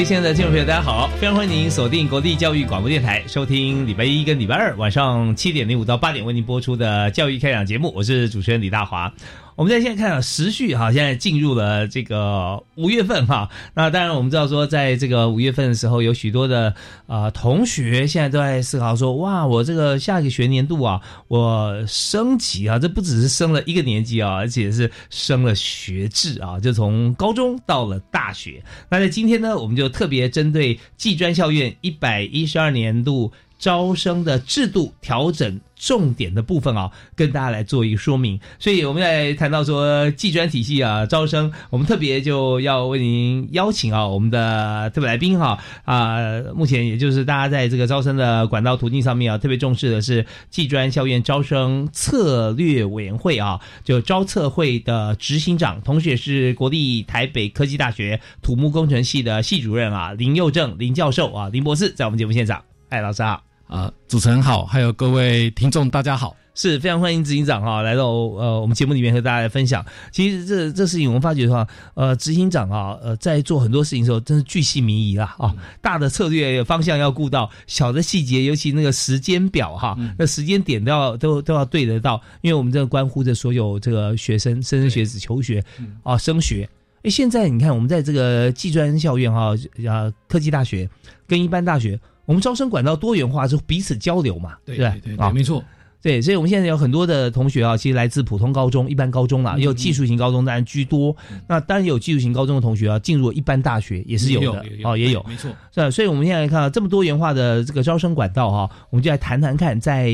位亲爱的听众朋友，大家好！非常欢迎您锁定国立教育广播电台，收听礼拜一跟礼拜二晚上七点零五到八点为您播出的教育开讲节目。我是主持人李大华。我们在现在看啊，时序哈，现在进入了这个五月份哈。那当然，我们知道说，在这个五月份的时候，有许多的啊同学现在都在思考说，哇，我这个下一个学年度啊，我升级啊，这不只是升了一个年级啊，而且是升了学制啊，就从高中到了大学。那在今天呢，我们就特别针对技专校院一百一十二年度。招生的制度调整重点的部分啊，跟大家来做一个说明。所以我们在谈到说技专体系啊招生，我们特别就要为您邀请啊我们的特别来宾哈啊，目前也就是大家在这个招生的管道途径上面啊，特别重视的是技专校院招生策略委员会啊，就招测会的执行长，同时也是国立台北科技大学土木工程系的系主任啊林佑正林教授啊林博士，在我们节目现场，哎，老师好。啊，主持人好，还有各位听众，大家好，是非常欢迎执行长哈来到呃我们节目里面和大家来分享。其实这这事情我们发觉的话，呃，执行长啊，呃，在做很多事情的时候，真是巨细靡遗啦啊，大的策略方向要顾到，小的细节，尤其那个时间表哈，那时间点都要都都要对得到，因为我们这个关乎着所有这个学生、莘莘学子求学啊升学。哎，现在你看我们在这个技专校院哈啊科技大学跟一般大学。我们招生管道多元化，是彼此交流嘛？对对对，啊，没错。对，所以我们现在有很多的同学啊，其实来自普通高中、一般高中啦，也有技术型高中当然居多。那当然有技术型高中的同学啊，进入一般大学也是有的哦，也有，没错。是吧？所以我们现在看到这么多元化的这个招生管道哈，我们就来谈谈看，在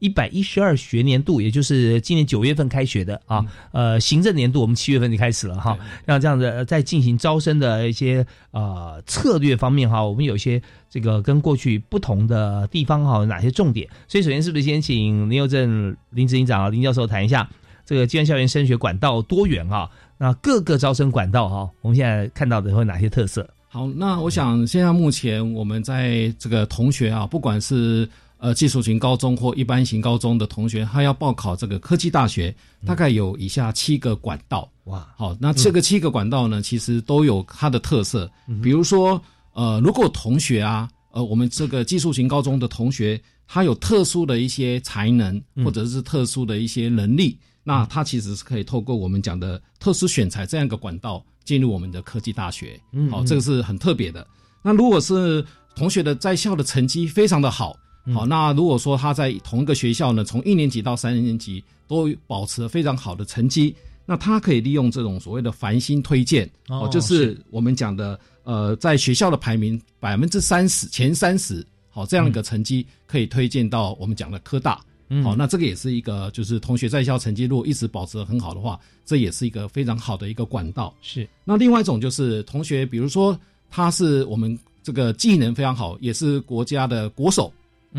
一百一十二学年度，也就是今年九月份开学的啊，呃，行政年度我们七月份就开始了哈。让这样子在进行招生的一些啊策略方面哈，我们有些这个跟过去不同的地方哈，有哪些重点？所以首先是不是先请？林佑正林执行长啊，林教授谈一下。这个技院校园升学管道多元啊，那各个招生管道哈，我们现在看到的会哪些特色？好，那我想现在目前我们在这个同学啊，不管是呃技术型高中或一般型高中的同学，他要报考这个科技大学，大概有以下七个管道。哇，好，那这个七个管道呢，其实都有它的特色。比如说，呃，如果同学啊，呃，我们这个技术型高中的同学。他有特殊的一些才能，或者是特殊的一些能力，那他其实是可以透过我们讲的特殊选材这样一个管道进入我们的科技大学。好，这个是很特别的。那如果是同学的在校的成绩非常的好，好，那如果说他在同一个学校呢，从一年级到三年级都保持了非常好的成绩，那他可以利用这种所谓的繁星推荐，哦，就是我们讲的呃，在学校的排名百分之三十前三十。好，这样一个成绩可以推荐到我们讲的科大。好，那这个也是一个，就是同学在校成绩如果一直保持的很好的话，这也是一个非常好的一个管道。是。那另外一种就是同学，比如说他是我们这个技能非常好，也是国家的国手。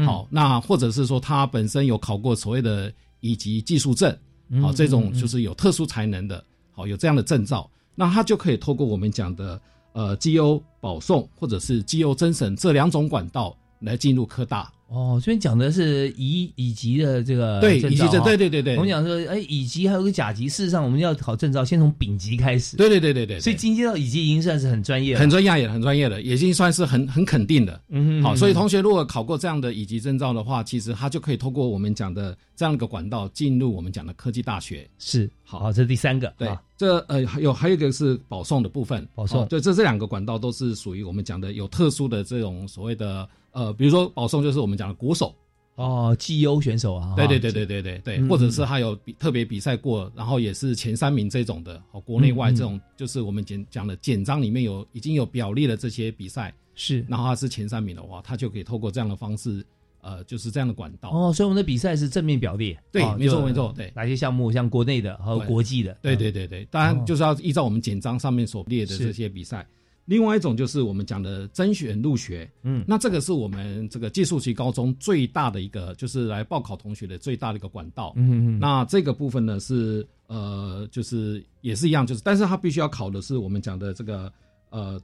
好，那或者是说他本身有考过所谓的乙级技术证。好，这种就是有特殊才能的。好，有这样的证照，那他就可以透过我们讲的呃绩优保送或者是绩优增审这两种管道。来进入科大哦，这边讲的是乙乙级的这个对乙级证，对对对对。我们讲说，哎，乙级还有个甲级，事实上我们要考证照，先从丙级开始。对对对对对。所以进阶到乙级已经算是很专业，很专业也，很专业的，已经算是很很肯定的。嗯，好，所以同学如果考过这样的乙级证照的话，其实他就可以通过我们讲的这样一个管道进入我们讲的科技大学。是，好，这是第三个。对，这呃还有还有一个是保送的部分，保送哦对，这这两个管道都是属于我们讲的有特殊的这种所谓的呃，比如说保送就是我们讲的国手，哦，绩优选手啊，对对对对对对对，嗯或者是他有比特别比赛过，然后也是前三名这种的，哦，国内外这种就是我们简讲的简章里面有已经有表列的这些比赛，是。然后他是前三名的话，他就可以透过这样的方式，呃，就是这样的管道，哦，所以我们的比赛是正面表列，对哦没错没错对。哪些项目像国内的和国际的，对嗯对对对，当然就是要依照我们简章上面所列的这些比赛。另外一种就是我们讲的甄选入学，嗯。那这个是我们这个技术级高中最大的一个，就是来报考同学的最大的一个管道。嗯嗯那这个部分呢是呃，就是也是一样，就是但是他必须要考的是我们讲的这个呃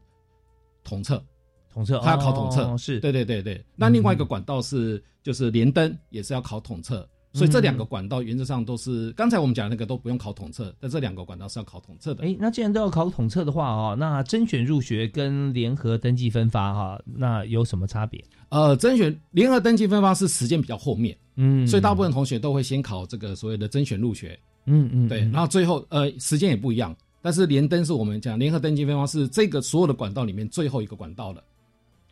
统测，统测，他要考统测，哦是。对对对对。那另外一个管道是就是连登，也是要考统测。所以这两个管道原则上都是，刚才我们讲的那个都不用考统测，但这两个管道是要考统测的。哎，那既然都要考统测的话哦，那甄选入学跟联合登记分发哈，那有什么差别？呃，甄选联合登记分发是时间比较后面，嗯所以大部分同学都会先考这个所谓的甄选入学，嗯嗯对，然后最后呃时间也不一样，但是联登是我们讲联合登记分发是这个所有的管道里面最后一个管道了。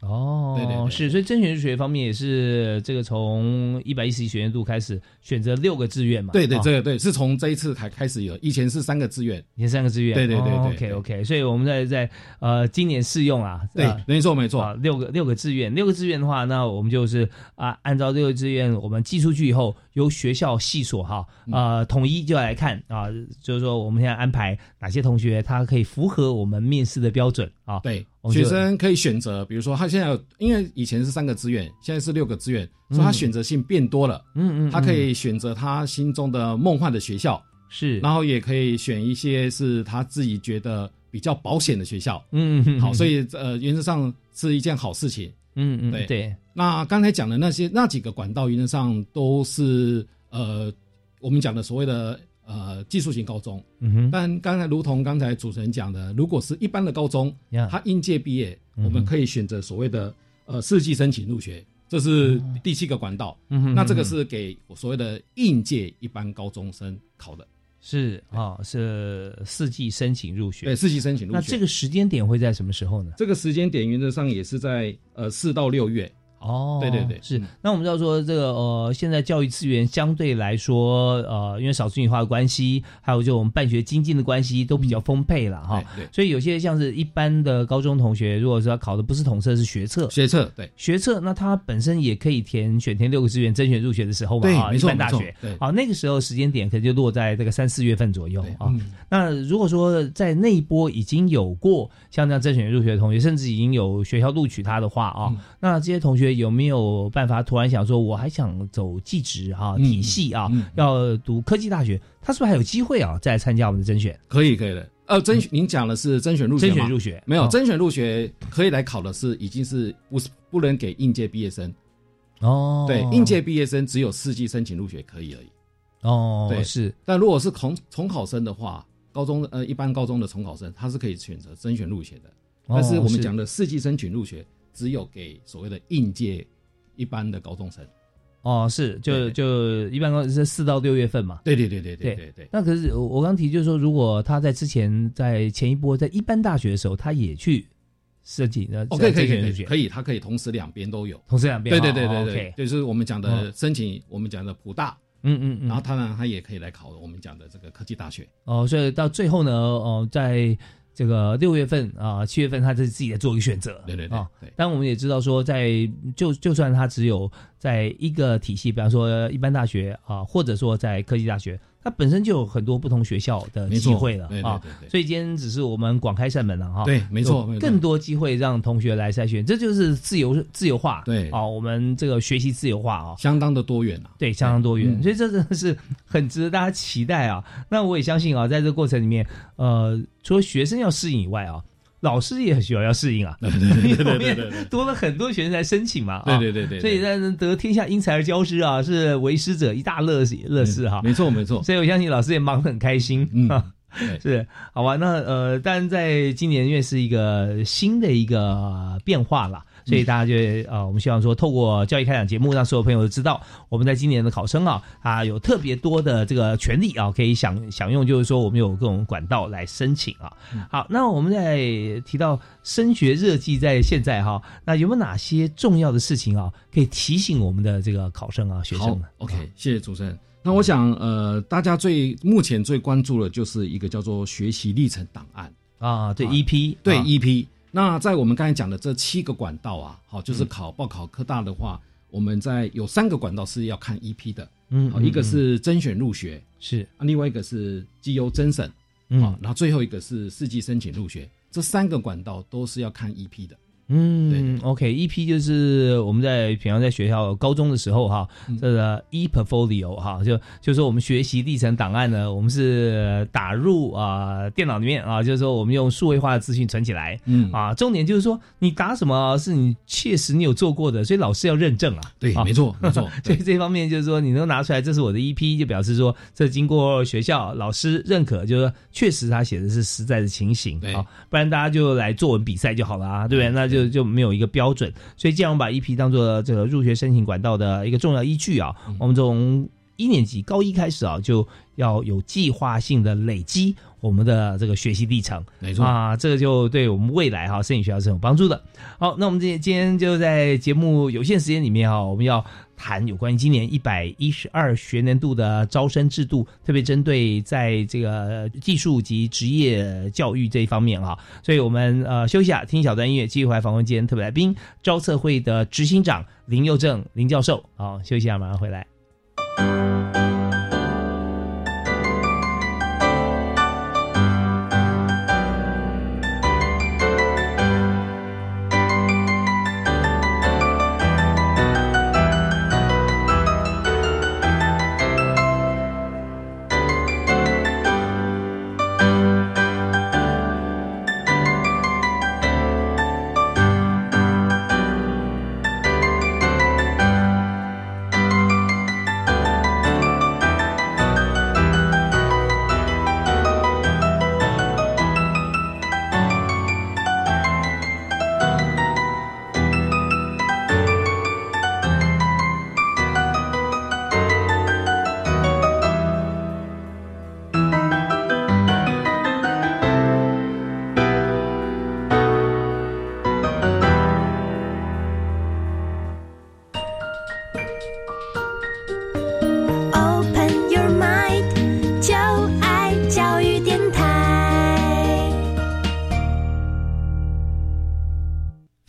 哦，对对对。是，所以甄选入学方面也是这个从一百一十一学年度开始选择六个志愿嘛，对对，哦。这个对是从这一次才开始有，以前是三个志愿。以前三个志愿，对对对对 OK OK，所以我们在在呃今年试用啊，对啊，没错没错。啊，六个六个志愿，六个志愿的话，那我们就是啊，按照六个志愿我们寄出去以后，由学校系所哈嗯。呃统一就来看啊，就是说我们现在安排哪些同学他可以符合我们面试的标准啊，对学生可以选择，比如说他现在有，因为以前是三个志愿，现在是六个志愿，所以他选择性变多了。嗯嗯，他可嗯以选择他心中的梦幻的学校，是，然后也可以选一些是他自己觉得比较保险的学校。嗯嗯好，所以以呃，原则上是一件好事情。嗯嗯对对，那刚才讲的那些那几个管道，原则上都是呃，我们讲的所谓的呃技术型高中。嗯哼，但刚才如同刚才主持人讲的，如果是一般的高中，他应届毕业，我们可以选择所谓的呃四季申请入学，这是第七个管道。嗯哼那这个是给所谓的应届一般高中生考的，是啊，是四季申请入学对，，四季申请入学。那这个时间点会在什么时候呢？这个时间点原则上也是在呃四到六月。哦，对对对是。嗯。那我们知道说这个呃，现在教育资源相对来说，呃，因为少子女化的关系，还有就我们办学精进的关系，都比较丰沛了哈。对对。所以有些像是一般的高中同学，如果说他考的不是统测，是学测，学测对。学测，那他本身也可以填选填六个志愿甄选入学的时候嘛，啊，一般大学，对。好，那个时候时间点可能就落在这个三四月份左右啊。嗯。那如果说在那一波已经有过像这样甄选入学的同学，甚至已经有学校录取他的话啊，嗯。那这些同学有没有办法突然想说，我还想走技职哈、嗯体系啊，嗯要读科技大学，他是不是还有机会啊，再来参加我们的甄选？可以可以的。呃，甄选您讲的是甄选入学甄选入学没有哦甄选入学可以来考的是已经是不是不能给应届毕业生？哦，对，应届毕业生只有四季申请入学可以而已。哦，对是但如果是重重考生的话，高中呃一般高中的重考生，他是可以选择甄选入学的。但是我们讲的的四季申请入学，只有给所谓的应届一般的高中生。哦，是，就就一般都是四到六月份嘛。对对对对对对对。那可是我我刚提，就是说如果他在之前在前一波在一般大学的时候，他也去设计。那，哦，可以可以可以。他可以同时两边都有。同时两边都有。对对对对对。就是我们讲的申请，我们讲的普大。嗯嗯嗯。然后当然他也可以来考我们讲的这个科技大学。哦，所以到最后呢，哦，在。这个六月份啊、七月份，他自己在做一个选择。对对对啊对但我们也知道说在，就就算他只有在一个体系，比方说一般大学啊、或者说在科技大学，它本身就有很多不同学校的机会了啊。所以今天只是我们广开扇门了哈。对，没错，更多机会让同学来筛选，这就是自由自由化。对啊，我们这个学习自由化啊。相当的多元啊。对，相当多元，嗯所以这真的是很值得大家期待啊。那我也相信啊，在这个过程里面，呃，除了学生要适应以外啊，老师也很需要要适应啊，对对对因为后对对对面多了很多学生来申请嘛，啊，对对对对，所以在得天下英才而教师啊，是为师者一大乐乐事哈。没错没错。所以我相信老师也忙得很开心嗯啊。是，好吧？那呃，当然在今年因为是一个新的一个变化啦，所以大家就呃，我们希望说，透过教育开讲节目，让所有朋友都知道，我们在今年的考生啊，啊有特别多的这个权利啊，可以享享用，就是说我们有各种管道来申请啊。好，那我们在提到升学热季在现在哈，那有没有哪些重要的事情啊，可以提醒我们的这个考生啊、学生好呢？，OK，谢谢主持人。那我想，呃，大家最目前最关注的就是一个叫做学习历程档案，啊，对啊 EP 对啊 EP。那在我们刚才讲的这七个管道啊，好，就是考报考科大的话，我们在有三个管道是要看 EP 的，嗯好一个是甄选入学，是。啊，另外一个是绩优甄审，嗯。好，然后最后一个是四季申请入学，这三个管道都是要看 EP 的。嗯，OK，EP 就是我们在平常在学校高中的时候哈，嗯这个 e portfolio 哈，就就是说我们学习历程档案呢，我们是打入啊、电脑里面啊，就是说我们用数位化的资讯存起来。嗯，啊，重点就是说你打什么是你确实你有做过的，所以老师要认证啊。对，啊没错，没错，所以，这方面就是说，你能拿出来，这是我的 EP，就表示说这经过学校老师认可，就是说确实他写的是实在的情形对啊，不然大家就来作文比赛就好了啊，对不对？那就就就没有一个标准。所以既然我们把 EP 当做这个入学申请管道的一个重要依据啊，我们从一年级高一开始啊，就要有计划性的累积我们的这个学习历程。没错。啊，这个就对我们未来哈摄影学校是有帮助的。好，那我们今今天就在节目有限时间里面哈，我们要谈有关于今年一百一十二学年度的招生制度，特别针对在这个技术及职业教育这一方面哈。所以我们呃休息一下，听一小段音乐，继续回来访问今天特别来宾招测会的执行长林佑正林教授。好，休息一下，马上回来。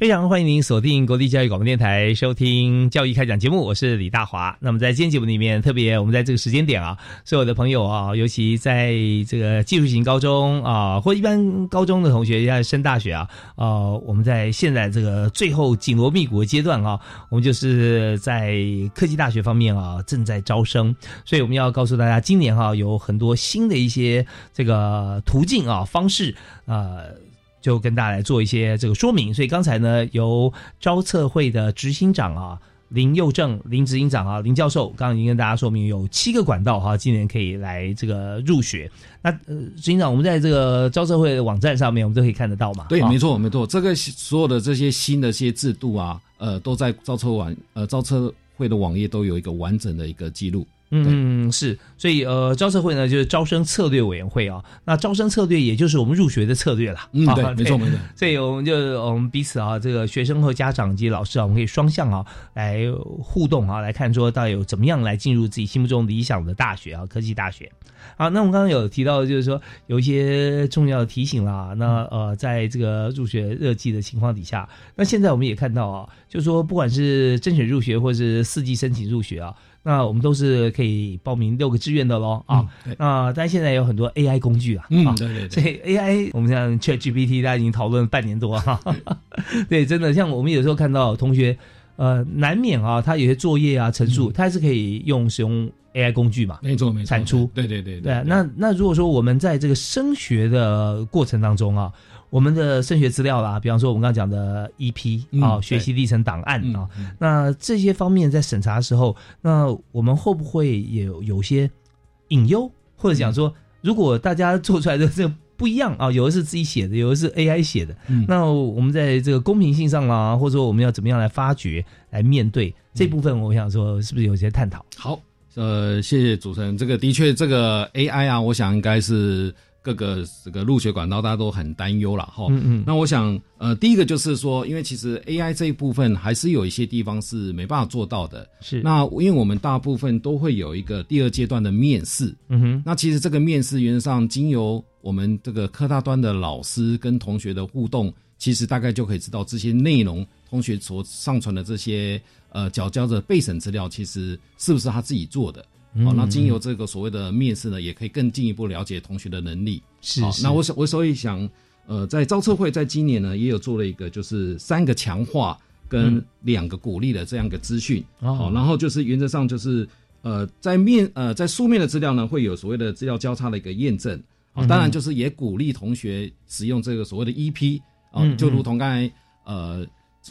非常欢迎您锁定国立教育广播电台收听教育开讲节目，我是李大华。那么在今天节目里面，特别我们在这个时间点啊，所有的朋友啊，尤其在这个技术型高中啊，或一般高中的同学要升大学啊，呃，我们在现在这个最后紧锣密鼓的阶段啊，我们就是在科技大学方面啊正在招生，所以我们要告诉大家，今年哈、有很多新的一些这个途径啊方式呃。就跟大家来做一些这个说明。所以刚才呢，由招测会的执行长啊林佑正林执行长啊林教授，刚刚已经跟大家说明有七个管道哈、今年可以来这个入学。那呃，执行长，我们在这个招测会的网站上面，我们都可以看得到嘛？对，啊没错，没错，这个所有的这些新的这些制度啊，呃，都在招车网呃招车会的网页都有一个完整的一个记录。嗯，是，所以呃，招测会呢就是招生策略委员会啊，那招生策略也就是我们入学的策略了。嗯，啊对，没错，没错。所以我们就我们彼此啊，这个学生和家长及老师啊，我们可以双向啊来互动啊，来看说到底有怎么样来进入自己心目中理想的大学啊，科技大学。啊，那我们刚刚有提到，就是说有一些重要的提醒啦。那呃，在这个入学热季的情况底下，那现在我们也看到啊，就是说不管是甄选入学或是四季申请入学啊，那我们都是可以报名六个志愿的喽啊。那但现在有很多 AI 工具啊，嗯啊，对对对所以 AI 我们像 ChatGPT，大家已经讨论半年多哈，对，真的像我们有时候看到同学，呃，难免啊，他有些作业啊、陈述，他还是可以用使用 AI 工具嘛。没错，没错，产出对对对对啊，那那如果说我们在这个升学的过程当中啊，我们的升学资料啦，比方说我们刚刚讲的 EP 啊、学习历程档案嗯啊，嗯。那这些方面在审查的时候，那我们会不会也有有些隐忧，或者讲说，嗯。如果大家做出来的这个不一样啊，有的是自己写的，有的是 AI 写的，嗯。那我们在这个公平性上啦，或者说我们要怎么样来发掘、来面对这部分，我想说是不是有些探讨？好，呃，谢谢主持人。这个的确，这个 AI 啊，我想应该是各个这个入学管道大家都很担忧了哈。嗯嗯，那我想，呃，第一个就是说，因为其实 AI 这一部分还是有一些地方是没办法做到的。是那因为我们大部分都会有一个第二阶段的面试，嗯哼，那其实这个面试原则上经由我们这个科大端的老师跟同学的互动，其实大概就可以知道这些内容，同学所上传的这些呃缴交的备审资料，其实是不是他自己做的。嗯。好、那经由这个所谓的面试呢，也可以更进一步了解同学的能力。好，是是那我想我所以想，呃，在招测会在今年呢，也有做了一个就是三个强化跟两个鼓励的这样一个资讯。哦。好，然后就是原则上就是呃，在面呃在书面的资料呢，会有所谓的资料交叉的一个验证。好，嗯当然就是也鼓励同学使用这个所谓的 EP 啊、嗯。就如同刚才呃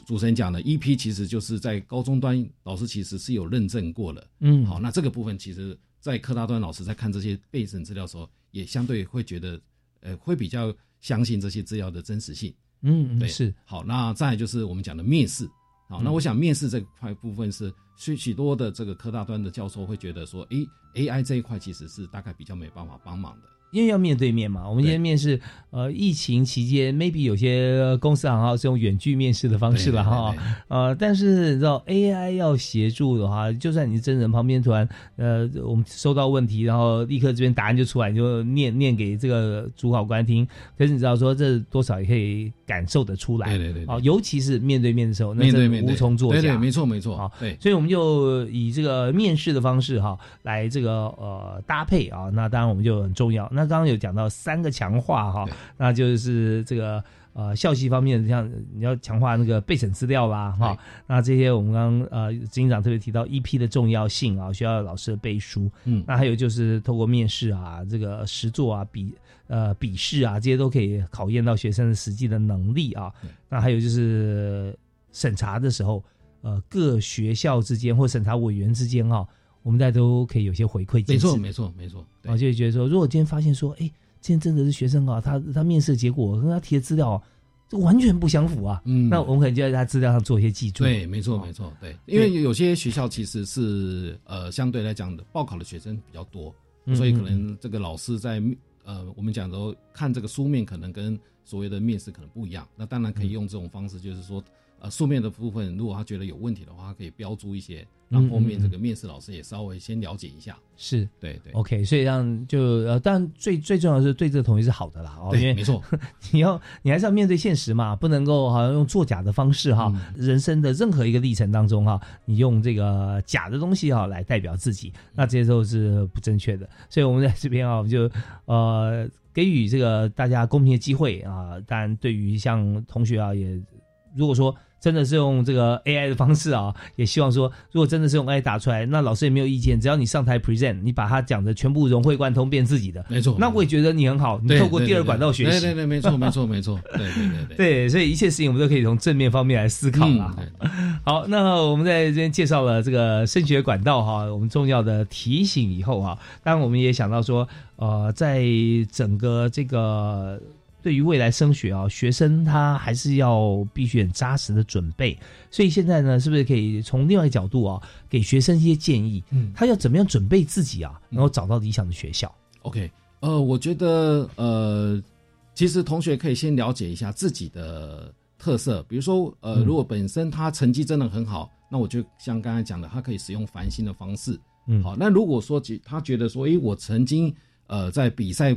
主持人讲的，EP 其实就是在高中端老师其实是有认证过了。嗯好，那这个部分其实，在科大端老师在看这些备审资料的时候，也相对会觉得，呃，会比较相信这些资料的真实性。嗯对嗯是好，那再来就是我们讲的面试。好，那我想面试这块部分是许许多的这个科大端的教授会觉得说，诶，AI 这一块其实是大概比较没办法帮忙的。因为要面对面嘛，我们今天面试，呃，疫情期间，maybe 有些公司行号是用远距面试的方式了哈，呃，但是你知道 AI 要协助的话，就算你是真人旁边突然，呃，我们收到问题，然后立刻这边答案就出来，你就念念给这个主考官听，可是你知道说这多少也可以感受得出来，对对对对啊，尤其是面对面的时候，那真的面对面无从作假，对对，没错没错啊。对，所以我们就以这个面试的方式哈，来这个呃搭配啊，那当然我们就很重要。那刚刚有讲到三个强化哈，那就是这个呃校系方面，像你要强化那个备审资料啦哈，那这些我们刚刚呃执行长特别提到 EP 的重要性啊，需要老师的背书。嗯，那还有就是透过面试啊，这个实作啊、笔呃笔试啊，这些都可以考验到学生的实际的能力啊对。那还有就是审查的时候，呃，各学校之间或审查委员之间啊，我们大家都可以有些回馈。没错没错没错。对。然后就会觉得说，如果今天发现说，哎，今天真的是学生啊，他他面试的结果跟他提的资料、啊、这完全不相符啊，嗯。那我们可能就在他资料上做一些记注。对，没错，没错，对，因为有些学校其实是呃相对来讲的报考的学生比较多，嗯所以可能这个老师在呃我们讲的看这个书面可能跟所谓的面试可能不一样，那当然可以用这种方式，就是说呃书面的部分，如果他觉得有问题的话，他可以标注一些，让后面这个面试老师也稍微先了解一下。是对对 OK，所以让就呃，但最最重要的是对这个同学是好的啦，哦，因对，为没错，你要你还是要面对现实嘛，不能够好像用作假的方式哈。人生的任何一个历程当中哈，你用这个假的东西哈来代表自己，那这些都是不正确的。所以我们在这边啊，我们就呃给予这个大家公平的机会啊。当然，对于像同学啊，也如果说。真的是用这个 AI 的方式啊，也希望说，如果真的是用 AI 打出来，那老师也没有意见，只要你上台 present，你把他讲的全部融会贯通，变自己的，没错。那我也觉得你很好，你透过第二管道学习，对对对，没错没错没错，对对对对。对，所以一切事情我们都可以从正面方面来思考啦。嗯好，那我们在这边介绍了这个升学管道哈，我们重要的提醒以后哈，当然我们也想到说，呃，在整个这个对于未来升学啊，学生他还是要必须很扎实的准备，所以现在呢，是不是可以从另外一个角度啊，给学生一些建议，嗯他要怎么样准备自己啊，然后找到理想的学校？OK，呃，我觉得呃，其实同学可以先了解一下自己的特色，比如说呃，嗯如果本身他成绩真的很好，那我就像刚才讲的，他可以使用繁星的方式。嗯好，那如果说觉他觉得说，诶，我曾经呃在比赛，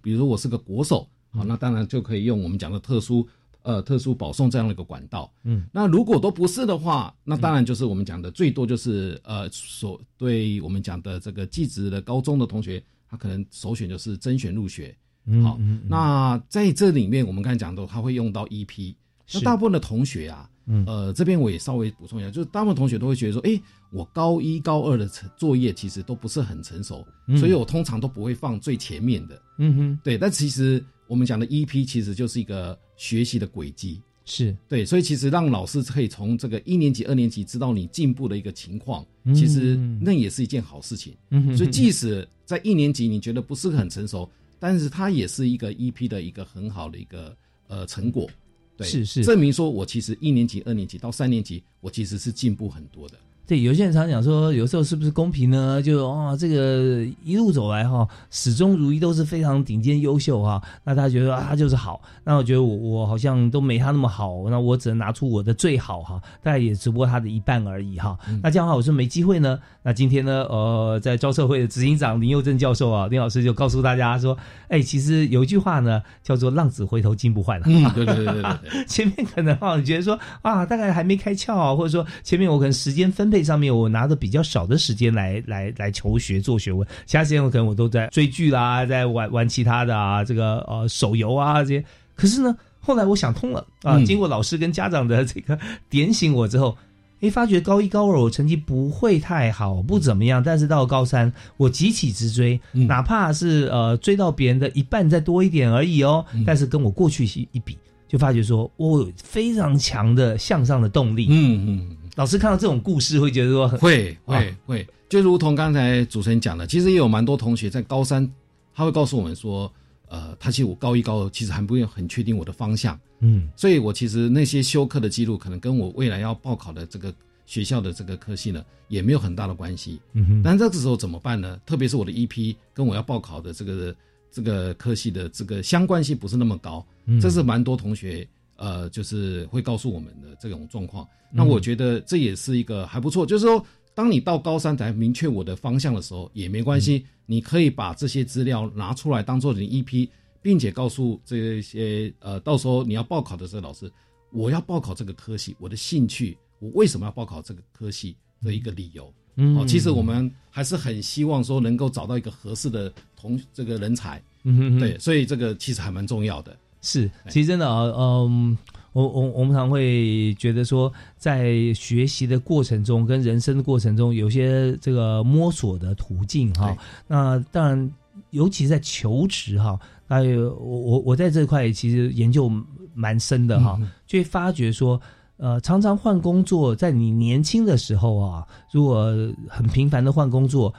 比如说我是个国手，好，那当然就可以用我们讲的特殊呃特殊保送这样的一个管道。嗯，那如果都不是的话，那当然就是我们讲的最多就是呃所对我们讲的这个技职的高中的同学，他可能首选就是甄选入学。好，嗯嗯嗯那在这里面我们刚才讲到，他会用到 EP。那大部分的同学啊，嗯呃，这边我也稍微补充一下，就是大部分同学都会觉得说，诶，我高一、高二的成作业其实都不是很成熟，嗯所以我通常都不会放最前面的。嗯哼，对，但其实我们讲的 EP 其实就是一个学习的轨迹。是，对，所以其实让老师可以从这个一年级、二年级知道你进步的一个情况，嗯其实那也是一件好事情。嗯哼所以即使在一年级你觉得不是很成熟，但是它也是一个 EP 的一个很好的一个呃成果。对，是是证明说我其实一年级、二年级到三年级，我其实是进步很多的。对，有些人常讲说，有时候是不是公平呢？就哦，这个一路走来哈、始终如一，都是非常顶尖优秀哈、那他觉得啊，他就是好。那我觉得我我好像都没他那么好，那我只能拿出我的最好哈、大概也只不过他的一半而已哈、那这样的话，我是没机会呢。那今天呢，呃，在招社会的执行长林佑正教授啊，林老师就告诉大家说，哎，其实有一句话呢，叫做“浪子回头金不换”啊。嗯，对对对对对对。前面可能啊，你觉得说啊，大概还没开窍啊，或者说前面我可能时间分配上面，我拿的比较少的时间来来来求学做学问，其他时间我可能我都在追剧啦，在玩玩其他的啊，这个呃手游啊这些。可是呢，后来我想通了啊，嗯经过老师跟家长的这个点醒我之后。诶，发觉高一高二我成绩不会太好，不怎么样，但是到高三，我急起直追，嗯哪怕是呃追到别人的一半再多一点而已哦，嗯但是跟我过去一一比，就发觉说我有非常强的向上的动力。嗯嗯，老师看到这种故事会觉得说很会啊会会，就如同刚才主持人讲的，其实也有蛮多同学在高三，他会告诉我们说，呃，他其实我高一高二其实还不用很确定我的方向，嗯所以我其实那些修课的记录，可能跟我未来要报考的这个学校的这个科系呢，也没有很大的关系。嗯哼但这个时候怎么办呢？特别是我的 EP 跟我要报考的这个这个科系的这个相关性不是那么高，嗯这是蛮多同学呃，就是会告诉我们的这种状况。嗯那我觉得这也是一个还不错，就是说，当你到高三才明确我的方向的时候，也没关嗯系，你可以把这些资料拿出来当做你的 EP，并且告诉这些呃，到时候你要报考的这个老师，我要报考这个科系，我的兴趣，我为什么要报考这个科系的一个理由。嗯哦，其实我们还是很希望说能够找到一个合适的同这个人才，嗯对，所以这个其实还蛮重要的。是，其实真的啊，嗯，我我我们常会觉得说，在学习的过程中跟人生的过程中，有些这个摸索的途径哈。那当然，尤其在求职哈，那有我我我在这块其实研究蛮深的哈，嗯就会发觉说。呃，常常换工作，在你年轻的时候啊，如果很频繁的换工作，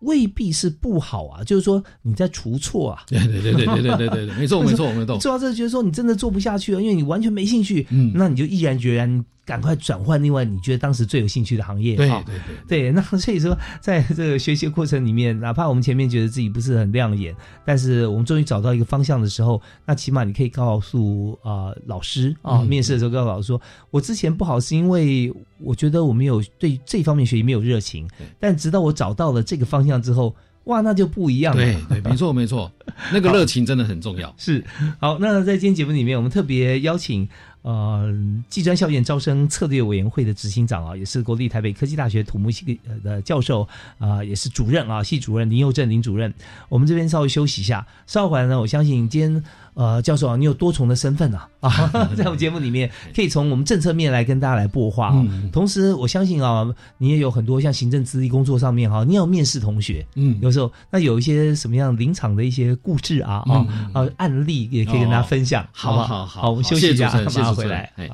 未必是不好啊。就是说你在除错啊，对对对对对对对对对，没错没错没错。做 到这觉得说你真的做不下去了，因为你完全没兴趣，嗯那你就毅然决然赶快转换另外你觉得当时最有兴趣的行业。对对对对，那所以说，在这个学习的过程里面，哪怕我们前面觉得自己不是很亮眼，但是我们终于找到一个方向的时候，那起码你可以告诉啊、呃老师啊，嗯面试的时候告诉老师说，我之前不好是因为我觉得我没有对这方面学习没有热情，但直到我找到了这个方向之后，哇，那就不一样了。对对，没错 没错，那个热情真的很重要。是，好，那在今天节目里面，我们特别邀请呃技专校院招生策略委员会的执行长啊，也是国立台北科技大学土木系呃的教授啊、也是主任啊，系主任林佑正林主任。我们这边稍微休息一下，稍后回来呢，我相信今天呃教授啊，你有多重的身份啊啊，在我们节目里面可以从我们政策面来跟大家来播话啊。嗯同时，我相信啊，你也有很多像行政资历工作上面哈、你要面试同学，嗯，有时候那有一些什么样临场的一些故事啊啊、嗯啊案例也可以跟大家分享，好吗？好好好好，我们休息一下，谢谢回来。哎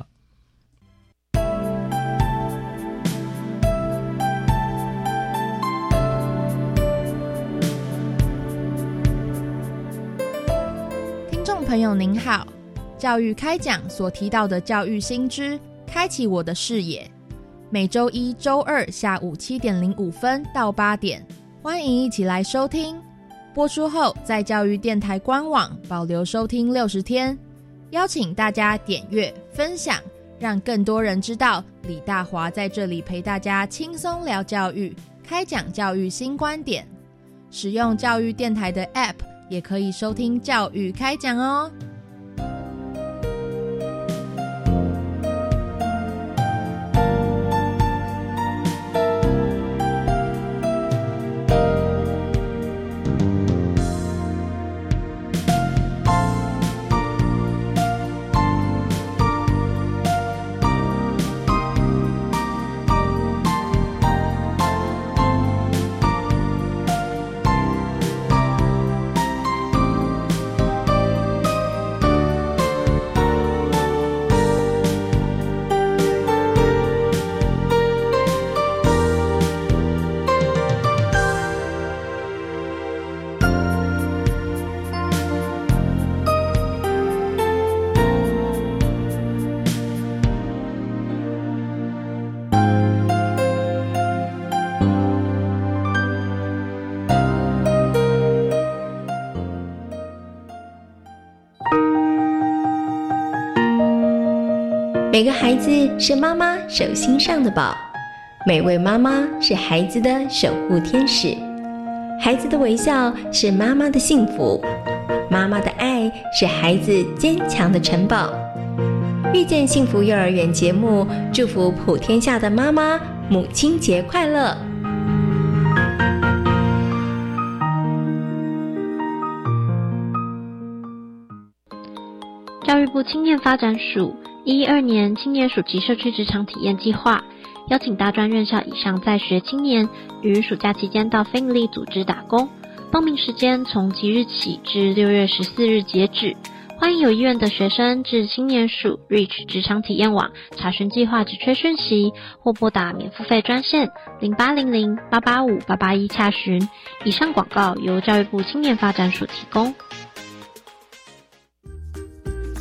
听众朋友您好，教育开讲所提到的教育新知，开启我的视野。每周一、周二下午七点零五分到八点，欢迎一起来收听。播出后，在教育电台官网保留收听六十天，邀请大家点阅分享，让更多人知道李大华在这里陪大家轻松聊教育，开讲教育新观点。使用教育电台的 App 也可以收听教育开讲哦。每个孩子是妈妈手心上的宝，每位妈妈是孩子的守护天使。孩子的微笑是妈妈的幸福，妈妈的爱是孩子坚强的城堡。遇见幸福幼儿园节目，祝福普天下的妈妈母亲节快乐！教育部青年发展署一一二年青年暑期社区职场体验计划，邀请大专院校以上在学青年于暑假期间到非营利组织打工。报名时间从即日起至六月十四日截止。欢迎有意愿的学生至青年署 Reach 职场体验网查询计划职缺讯息，或拨打免付费专线零八零零八八五八八一查询。以上广告由教育部青年发展署提供。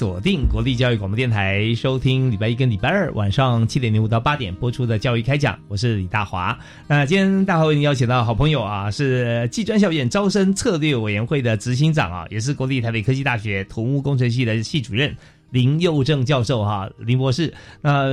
锁定国立教育广播电台，收听礼拜一跟礼拜二晚上七点零五到八点播出的教育开讲，我是李大华。那今天大华为您邀请到好朋友啊，是技专校院招生策略委员会的执行长啊，也是国立台北科技大学土木工程系的系主任林佑正教授哈、林博士。那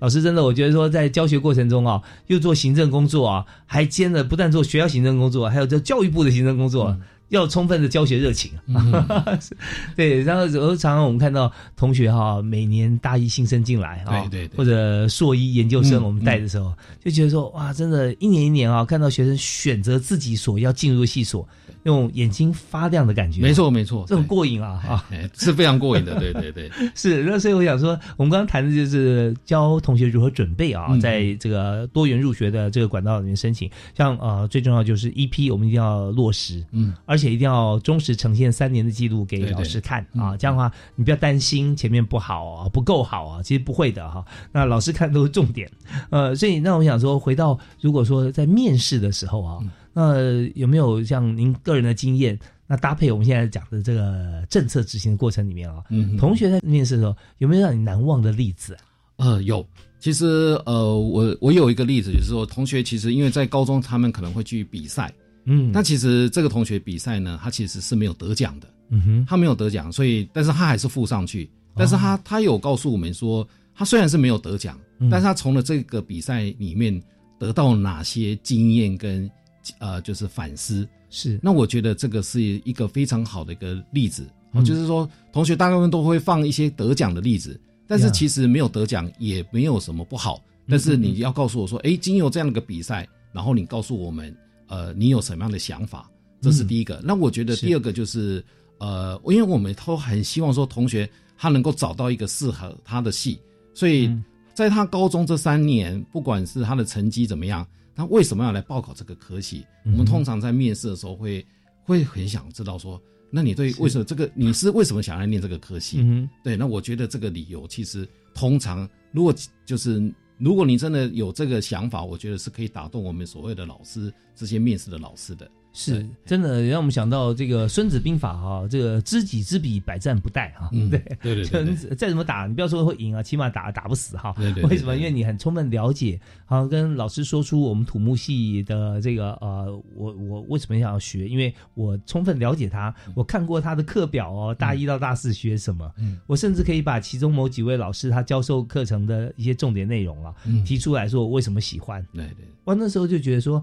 老师真的，我觉得说在教学过程中啊，又做行政工作啊，还兼了不但做学校行政工作，还有做教育部的行政工作。要充分的教学热情，对，然后常常我们看到同学哈，每年大一新生进来哈，对对对。或者硕一研究生嗯我们带的时候，就觉得说哇，真的，一年一年啊，看到学生选择自己所要进入的系所，那种眼睛发亮的感觉，没错没错，这种过瘾啊啊！哎是非常过瘾的，对对对，是，那所以我想说，我们刚刚谈的就是教同学如何准备啊，嗯在这个多元入学的这个管道里面申请。像呃，最重要就是 EP，我们一定要落实，嗯，而且一定要忠实呈现三年的记录给老师看嗯啊。这样的话，你不要担心前面不好啊，不够好啊，其实不会的哈。那老师看都是重点，呃，所以那我想说，回到如果说在面试的时候啊，嗯那有没有像您个人的经验？那搭配我们现在讲的这个政策执行的过程里面啊，嗯同学在面试的时候有没有让你难忘的例子啊？呃，有。其实呃，我我有一个例子，就是说同学其实因为在高中他们可能会去比赛，嗯。那其实这个同学比赛呢，他其实是没有得奖的，嗯哼，他没有得奖，所以但是他还是附上去，但是他、他有告诉我们说，他虽然是没有得奖，嗯。但是他从了这个比赛里面得到哪些经验跟呃就是反思，是。那我觉得这个是一个非常好的一个例子，哦，嗯就是说同学大部分都会放一些得奖的例子，但是其实没有得奖也没有什么不好，但是你要告诉我说，哎，经由这样的一个比赛，然后你告诉我们，呃，你有什么样的想法，这是第一个。那我觉得第二个就是，呃，因为我们都很希望说同学他能够找到一个适合他的系，所以在他高中这三年，不管是他的成绩怎么样，他为什么要来报考这个科系？我们嗯通常在面试的时候会会很想知道说，那你对为什么这个你是为什么想要念这个科系？嗯对，那我觉得这个理由其实通常如果就是如果你真的有这个想法，我觉得是可以打动我们所谓的老师这些面试的老师的。是真的让我们想到这个《孙子兵法》哈，这个知己知彼，百战不殆哈。嗯对对对再怎么打，你不要说会赢啊，起码打打不死哈。对对对为什么？因为你很充分了解，好跟老师说出我们土木系的这个呃，我我为什么想要学？因为我充分了解他，我看过他的课表哦，大一到大四学什么，嗯我甚至可以把其中某几位老师他教授课程的一些重点内容啊，嗯提出来说我为什么喜欢。对对。我，那时候就觉得说，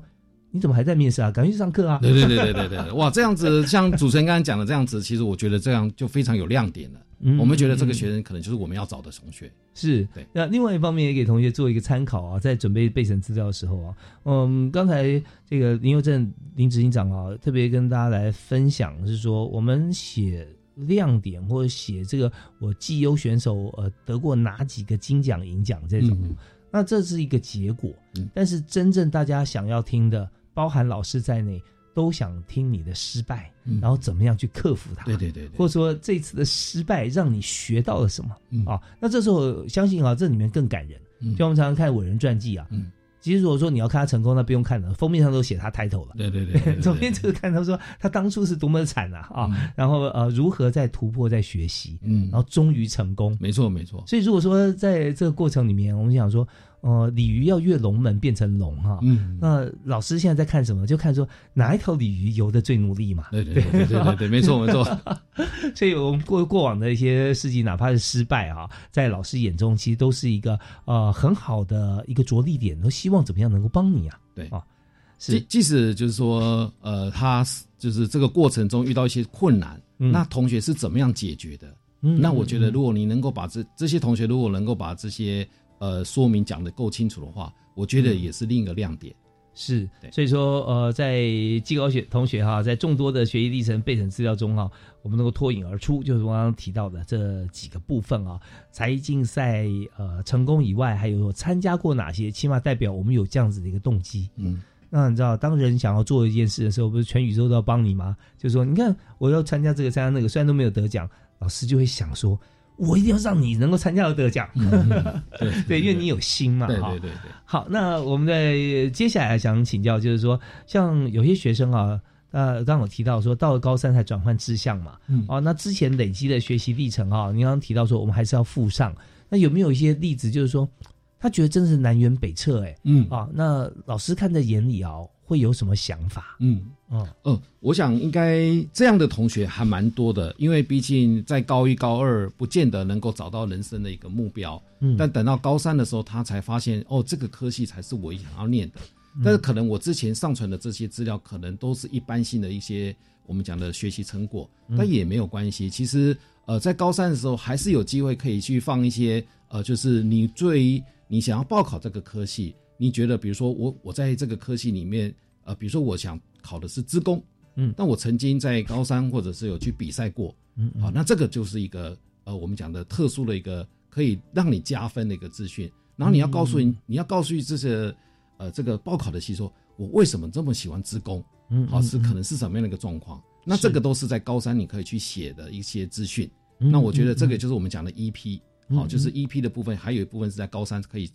你怎么还在面试啊？赶快去上课啊！对对对对对对，哇，这样子 像主持人刚才讲的这样子，其实我觉得这样就非常有亮点了。嗯我们觉得这个学生可能就是我们要找的同学。是，对。那另外一方面也给同学做一个参考啊，在准备备审资料的时候啊，嗯，刚才这个林佑正林执行长啊，特别跟大家来分享是说，我们写亮点或者写这个我绩优选手呃得过哪几个金奖银奖这种，嗯那这是一个结果，嗯但是真正大家想要听的，包含老师在内。都想听你的失败，嗯然后怎么样去克服它？对对对对或者说这次的失败让你学到了什么？嗯啊，那这时候相信啊，这里面更感人。嗯就我们常常看伟人传记啊，嗯，其实如果说你要看他成功，那不用看了，封面上都写他 title 了。对对对对对左边 就是看他说他当初是多么的惨啊啊，然后呃如何在突破在学习，嗯然后终于成功。没错没错。所以如果说在这个过程里面，我们想说，呃，鲤鱼要跃龙门变成龙哈，嗯那老师现在在看什么？就看说哪一条鲤鱼游的最努力嘛。对对对对对对对，没错没错。所以我们过过往的一些事迹，哪怕是失败啊，在老师眼中其实都是一个呃很好的一个着力点，都希望怎么样能够帮你啊。对啊，即即使就是说，呃，他就是这个过程中遇到一些困难，嗯那同学是怎么样解决的？嗯那我觉得，如果你能够把这这些同学如果能够把这些呃说明讲的够清楚的话，我觉得也是另一个亮点。是，所以说，呃，在季高学同学哈，在众多的学习历程备审资料中哈，我们能够脱颖而出，就是我刚刚提到的这几个部分啊，才艺竞赛呃成功以外，还有参加过哪些，起码代表我们有这样子的一个动机。嗯，那你知道，当人想要做一件事的时候，不是全宇宙都要帮你吗？就是说，你看我要参加这个参加那个，虽然都没有得奖，老师就会想说，我一定要让你能够参加到得奖。对对，因为你有心嘛。哈对对对对。好，那我们在接下来想请教，就是说，像有些学生啊，呃，刚刚有提到说，到了高三才转换志向嘛，嗯哦，那之前累积的学习历程啊，您刚刚提到说，我们还是要附上，那有没有一些例子，就是说，他觉得真是南辕北辙，哎，嗯啊，那老师看在眼里啊，会有什么想法？嗯嗯嗯，我想应该这样的同学还蛮多的，因为毕竟在高一、高二不见得能够找到人生的一个目标，嗯但等到高三的时候，他才发现哦，这个科系才是我想要念的。嗯但是可能我之前上传的这些资料，可能都是一般性的一些我们讲的学习成果，嗯但也没有关系。其实呃，在高三的时候，还是有机会可以去放一些呃，就是你最你想要报考这个科系，你觉得比如说我我在这个科系里面，呃，比如说我想考的是资工，嗯，那我曾经在高三或者是有去比赛过，嗯好，那这个就是一个呃，我们讲的特殊的一个可以让你加分的一个资讯。然后你要告诉你，你要告诉这些呃这个报考的系说，我为什么这么喜欢资工？好，嗯嗯是可能是什么样的一个状况？那是这个都是在高三你可以去写的一些资讯。嗯那我觉得这个嗯就是我们讲的 EP，嗯好，就是嗯 EP 的部分，还有一部分是在高三可以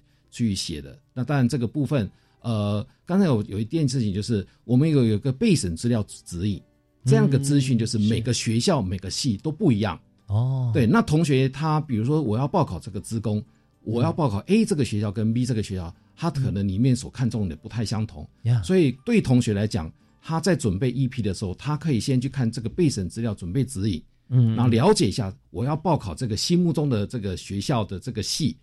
去写的。那当然这个部分，呃，刚才有有一件事情就是我们有有个备审资料指引，这样的资讯就是每个学校每个系都不一样。哦，对，那同学他比如说我要报考这个职工，我要报考 A 这个学校跟 B 这个学校，他可能里面所看重的不太相同。呀所以对同学来讲，他在准备 EP 的时候，他可以先去看这个备审资料，准备指引，嗯然后了解一下我要报考这个心目中的这个学校的这个系，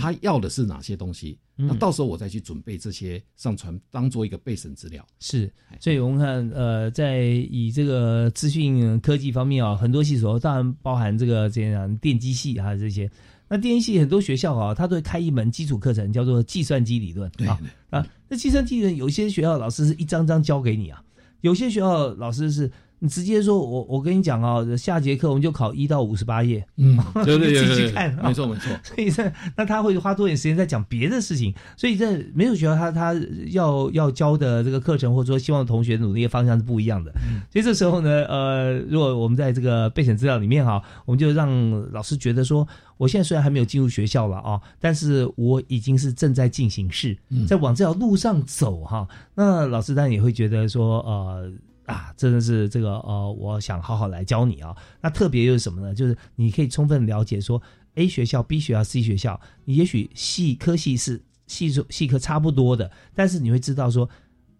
他要的是哪些东西，嗯那到时候我再去准备这些上传，当做一个备审资料。是，所以我们看，呃，在以这个资讯科技方面啊，很多系所当然包含这个这样电机系啊这些。那电机系很多学校啊，它都会开一门基础课程，叫做计算机理论对啊。那计算机理论有些学校老师是一张张教给你啊，有些学校老师是你直接说我我跟你讲啊，下节课我们就考一到五十八页，嗯 你对对对自己去看啊，没错没错 所以这那他会花多点时间在讲别的事情，所以在没有学校他他要要教的这个课程或者说希望同学努力的方向是不一样的。所以这时候呢，呃，如果我们在这个备选资料里面哈，我们就让老师觉得说，我现在虽然还没有进入学校了啊，但是我已经是正在进行式，在往这条路上走哈。那老师当然也会觉得说，呃。啊，真的是这个呃，我想好好来教你啊。那特别又是什么呢？就是你可以充分了解说 A 学校、B 学校、C 学校，你也许系科系是系系科差不多的，但是你会知道说。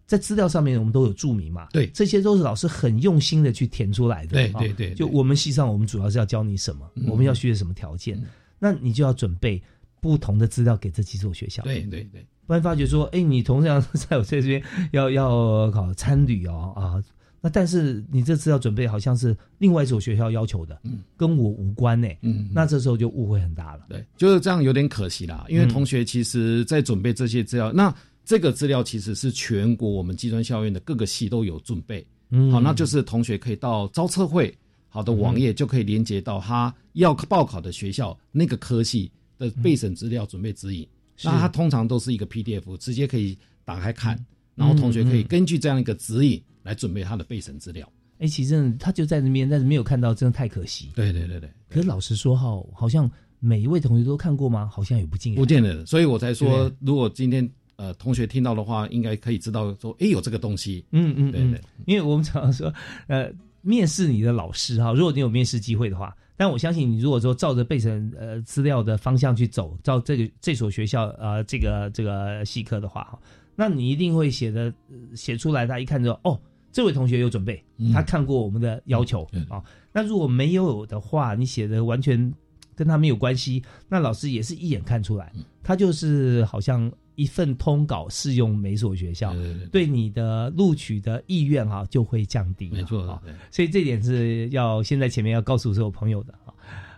在资料上面，我们都有注明嘛？对，这些都是老师很用心的去填出来的。对对对，就我们系上，我们主要是要教你什么，我们要学什么条件，那你就要准备不同的资料给这几所学校。对对对，不然发觉说，哎，你同样在我这边要要考参旅哦啊，那但是你这次要准备好像是另外一所学校要求的，嗯，跟我无关呢，嗯，那这时候就误会很大了。对，就是这样，有点可惜啦，因为同学其实在准备这些资料，那。这个资料其实是全国我们技专校院的各个系都有准备，嗯，好，那就是同学可以到招测会好的网页就可以连接到他要报考的学校那个科系的备审资料准备指引，那它通常都是一个 PDF，直接可以打开看，然后同学可以根据这样一个指引来准备他的备审资料。哎，其实他就在那边，但是没有看到，真的太可惜。对对对对。可是老实说哈，好像每一位同学都看过吗？好像也不见不见得，所以我才说，如果今天。呃，同学听到的话，应该可以知道说，哎，有这个东西。嗯嗯，对对，因为我们常常说，呃，面试你的老师哈，如果你有面试机会的话，但我相信你如果说照着备审呃资料的方向去走，照这个这所学校呃这个这个系科的话哈，那你一定会写的写出来，他一看就哦，这位同学有准备，他看过我们的要求啊。那如果没有的话，你写的完全跟他没有关系，那老师也是一眼看出来，他就是好像。一份通稿适用每所学校，对你的录取的意愿哈就会降低。没错啊，所以这点是要先在前面要告诉所有朋友的啊。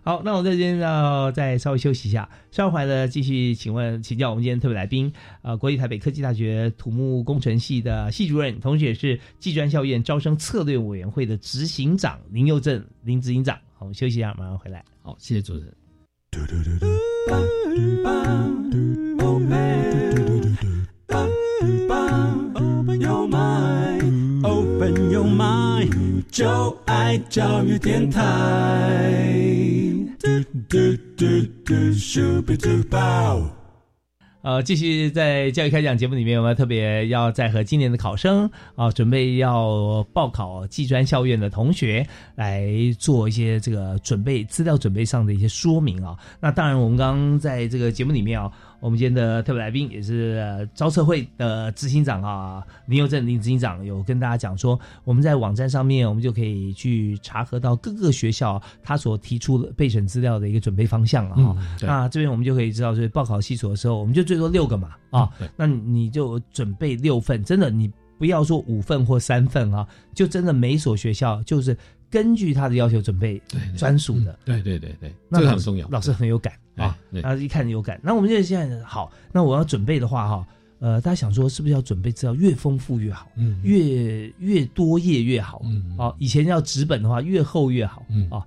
好，那我在这边要再稍微休息一下，稍后呢继续请问请教我们今天特别来宾啊，国立台北科技大学土木工程系的系主任，同时也是技专校院招生策略委员会的执行长林佑正林执行长。好，我们休息一下，马上回来。好，谢谢主持人。就爱教育电台。呃，继续在教育开讲节目里面，我们特别要再和今年的考生啊，准备要报考技专校院的同学来做一些这个准备资料准备上的一些说明啊。那当然，我们刚刚在这个节目里面啊。我们今天的特别来宾也是招社会的执行长啊，林佑正林执行长有跟大家讲说，我们在网站上面，我们就可以去查核到各个学校他所提出的备审资料的一个准备方向了哈。那这边我们就可以知道，就是报考系所的时候，我们就最多六个嘛啊，那你就准备六份，真的你不要说五份或三份啊，就真的每一所学校就是根据他的要求准备专属的。对对对对，这个很重要，老师很有感。啊，他一看有感。那我们就现在好，那我要准备的话哈，呃，大家想说是不是要准备资料越丰富越好，嗯，越越多页越好，嗯，啊，以前要纸本的话越厚越好，嗯啊，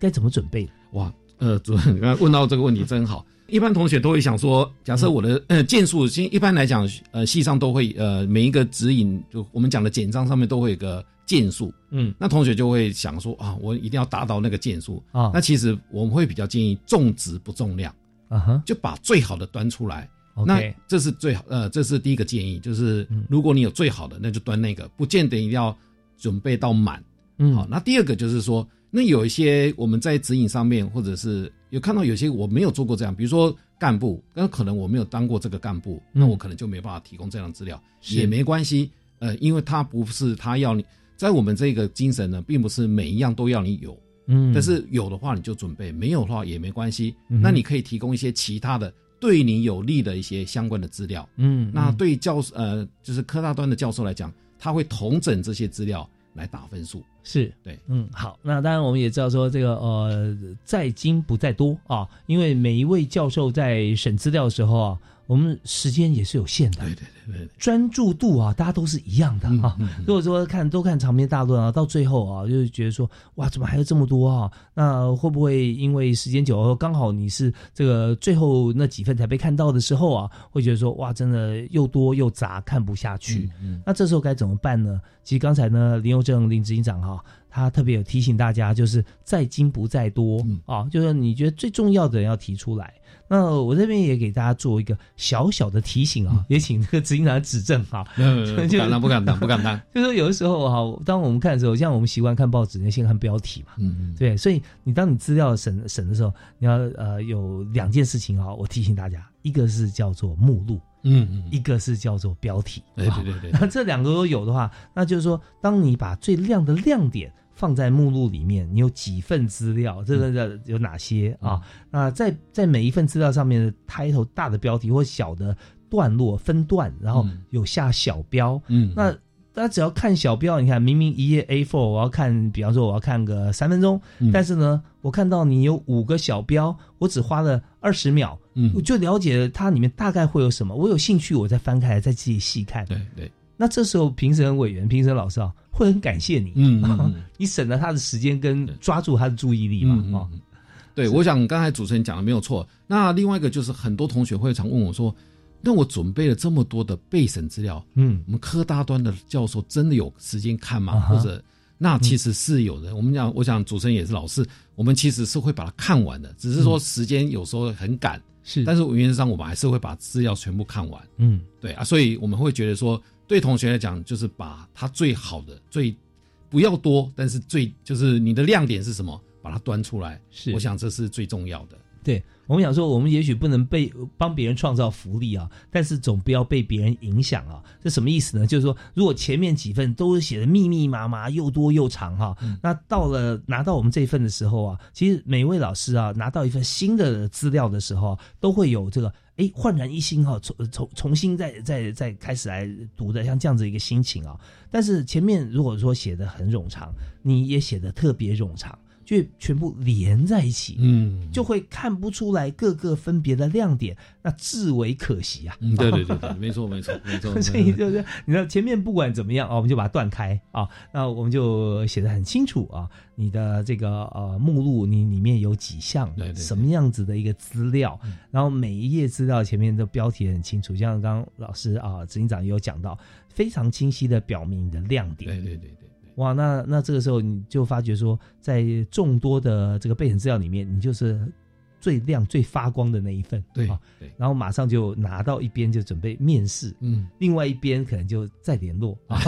该怎么准备？哇，呃，主任刚刚问到这个问题真好。一般同学都会想说，假设我的呃件数，先一般来讲，呃，系上都会呃每一个指引，就我们讲的简章上面都会有个。剑术，嗯，那同学就会想说啊，我一定要达到那个剑术啊。那其实我们会比较建议重质不重量，啊哈，就把最好的端出来。那这是最好，呃，这是第一个建议，就是如果你有最好的，那就端那个，不见得一定要准备到满。嗯，好。那第二个就是说，那有一些我们在指引上面，或者是有看到有些我没有做过这样，比如说干部，那可能我没有当过这个干部，那我可能就没办法提供这样的资料，也没关系，呃，因为他不是他要你。在我们这个精神呢，并不是每一样都要你有，嗯，但是有的话你就准备，没有的话也没关系。那你可以提供一些其他的对你有利的一些相关的资料，嗯，那对教呃就是科大端的教授来讲，他会统整这些资料来打分数。是对，嗯，好，那当然我们也知道说这个呃在精不在多啊，因为每一位教授在审资料的时候啊。我们时间也是有限的，对对对对，专注度啊，大家都是一样的啊。如果说看都看长篇大论啊，到最后啊，就是觉得说，哇，怎么还有这么多啊？那会不会因为时间久了，刚好你是这个最后那几份才被看到的时候啊，会觉得说，哇，真的又多又杂，看不下去。那这时候该怎么办呢？其实刚才呢，林佑正林执行长哈。他特别有提醒大家，就是在精不在多嗯啊，就是你觉得最重要的要提出来。那我这边也给大家做一个小小的提醒啊，也请这个执行长指正哈。呃 不敢当，不敢当，不敢当。就是说有的时候哈，当我们看的时候，像我们习惯看报纸，那先看标题嘛，嗯嗯，对，所以你当你资料审审的时候，你要呃有两件事情啊，我提醒大家，一个是叫做目录，嗯嗯，一个是叫做标题。对对对对那这两个都有的话，那就是说，当你把最亮的亮点放在目录里面，你有几份资料，这个的有哪些啊？那在在每一份资料上面的 title 大的标题或小的段落分段，然后有下小标，嗯，那大家只要看小标，你看明明一页 A4，我要看，比方说我要看个三分钟，嗯。但是呢，我看到你有五个小标，我只花了二十秒，嗯。我就了解了它里面大概会有什么，我有兴趣，我再翻开来再自己细看。对对，那这时候评审委员、评审老师啊，会很感谢你，嗯嗯嗯。你省了他的时间跟抓住他的注意力嘛，嗯嗯哦，对，我想刚才主持人讲的没有错。那另外一个就是很多同学会常问我说：“那我准备了这么多的备审资料，嗯，我们科大端的教授真的有时间看吗？啊或者那其实是有的。我们讲，我想主持人也是老师，我们其实是会把它看完的，只是说时间有时候很赶，是，但是原则上我们还是会把资料全部看完。嗯，对啊，所以我们会觉得说，对同学来讲，就是把他最好的、最不要多，但是最就是你的亮点是什么，把它端出来。是我想这是最重要的。对我们想说，我们也许不能被帮别人创造福利啊，但是总不要被别人影响啊。这什么意思呢？就是说，如果前面几份都是写的密密麻麻，又多又长哈、那到了拿到我们这一份的时候啊，其实每位老师啊拿到一份新的资料的时候啊，都会有这个哎焕然一新哈、重重重新再再再开始来读的，像这样子一个心情啊。但是前面如果说写的很冗长，你也写的特别冗长。就全部连在一起，嗯，就会看不出来各个分别的亮点，那至为可惜啊。嗯，对对对对，没错没错没错。所以就是你知道前面不管怎么样啊，我们就把它断开啊，那我们就写的很清楚啊，你的这个呃目录你里面有几项，对对对什么样子的一个资料，然后每一页资料前面的标题很清楚，像刚刚老师啊执行长也有讲到，非常清晰的表明你的亮点。对对对对。哇，那那这个时候你就发觉说，在众多的这个备审资料里面，你就是最亮、最发光的那一份，对啊，对，然后马上就拿到一边就准备面试，嗯，另外一边可能就再联络，啊、